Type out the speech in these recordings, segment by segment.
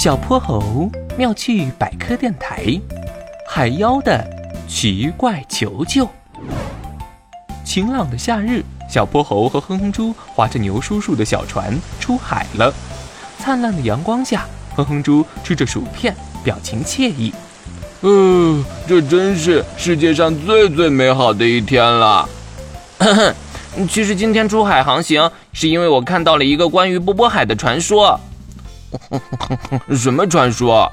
小泼猴妙趣百科电台，海妖的奇怪求救。晴朗的夏日，小泼猴和哼哼猪划着牛叔叔的小船出海了。灿烂的阳光下，哼哼猪吃着薯片，表情惬意。嗯，这真是世界上最最美好的一天了。其实今天出海航行，是因为我看到了一个关于波波海的传说。什么传说？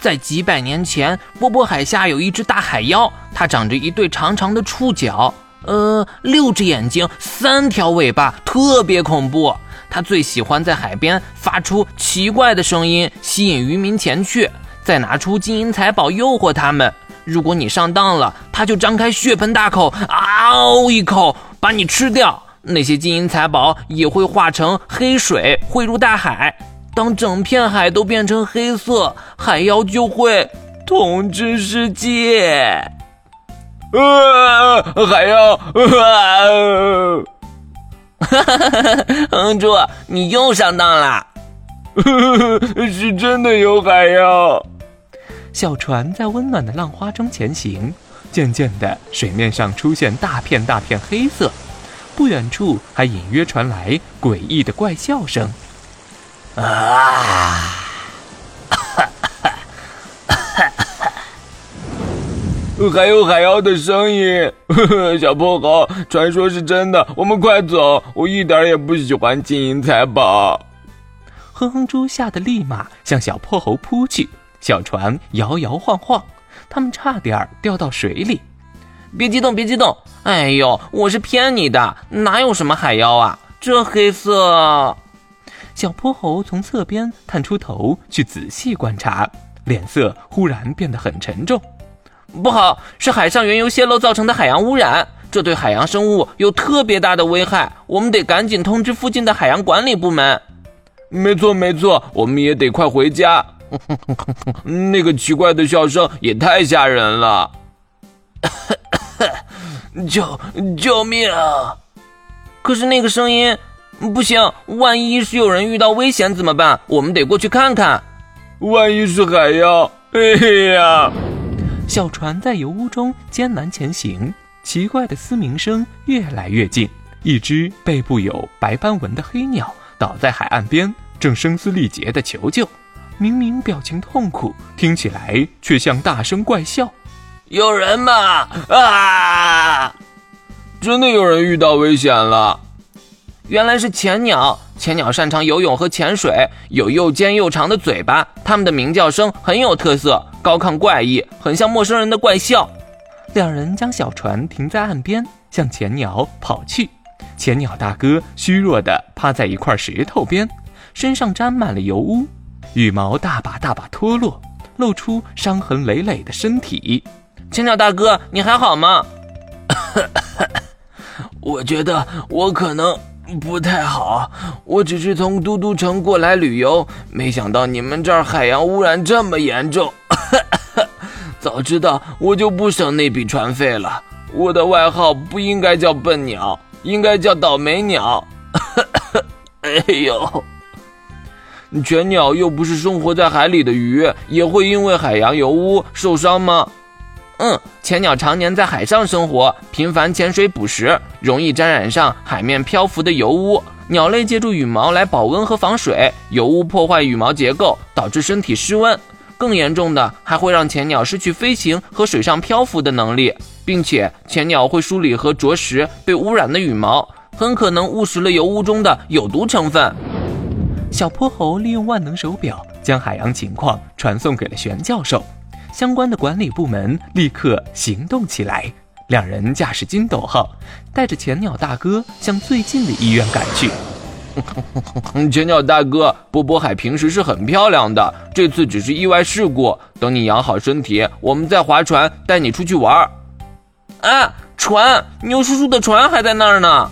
在几百年前，波波海下有一只大海妖，它长着一对长长的触角，呃，六只眼睛，三条尾巴，特别恐怖。它最喜欢在海边发出奇怪的声音，吸引渔民前去，再拿出金银财宝诱惑他们。如果你上当了，它就张开血盆大口，嗷一口把你吃掉。那些金银财宝也会化成黑水汇入大海。当整片海都变成黑色，海妖就会统治世界。啊，海妖！啊！哈哈哈哈哼猪，你又上当了。是真的有海妖。小船在温暖的浪花中前行，渐渐的，水面上出现大片大片黑色，不远处还隐约传来诡异的怪笑声。啊！还有海妖的声音，小破猴，传说是真的，我们快走！我一点也不喜欢金银财宝。哼哼猪吓得立马向小破猴扑去，小船摇摇晃晃，他们差点掉到水里。别激动，别激动！哎呦，我是骗你的，哪有什么海妖啊？这黑色……小泼猴从侧边探出头去仔细观察，脸色忽然变得很沉重。不好，是海上原油泄漏造成的海洋污染，这对海洋生物有特别大的危害，我们得赶紧通知附近的海洋管理部门。没错，没错，我们也得快回家。那个奇怪的笑声也太吓人了！救救命啊！可是那个声音。不行，万一是有人遇到危险怎么办？我们得过去看看。万一是海妖，哎呀！小船在油污中艰难前行，奇怪的嘶鸣声越来越近。一只背部有白斑纹的黑鸟倒在海岸边，正声嘶力竭地求救。明明表情痛苦，听起来却像大声怪笑。有人吗？啊！真的有人遇到危险了。原来是潜鸟，潜鸟擅长游泳和潜水，有又尖又长的嘴巴，它们的鸣叫声很有特色，高亢怪异，很像陌生人的怪笑。两人将小船停在岸边，向潜鸟跑去。潜鸟大哥虚弱地趴在一块石头边，身上沾满了油污，羽毛大把大把脱落，露出伤痕累累的身体。潜鸟大哥，你还好吗？我觉得我可能。不太好，我只是从嘟嘟城过来旅游，没想到你们这儿海洋污染这么严重。早知道我就不省那笔船费了。我的外号不应该叫笨鸟，应该叫倒霉鸟。哎呦，全鸟又不是生活在海里的鱼，也会因为海洋油污受伤吗？嗯，浅鸟常年在海上生活，频繁潜水捕食，容易沾染上海面漂浮的油污。鸟类借助羽毛来保温和防水，油污破坏羽毛结构，导致身体失温。更严重的，还会让潜鸟失去飞行和水上漂浮的能力，并且潜鸟会梳理和啄食被污染的羽毛，很可能误食了油污中的有毒成分。小泼猴利用万能手表，将海洋情况传送给了玄教授。相关的管理部门立刻行动起来，两人驾驶金斗号，带着浅鸟大哥向最近的医院赶去。浅鸟大哥，波波海平时是很漂亮的，这次只是意外事故。等你养好身体，我们再划船带你出去玩。啊，船，牛叔叔的船还在那儿呢。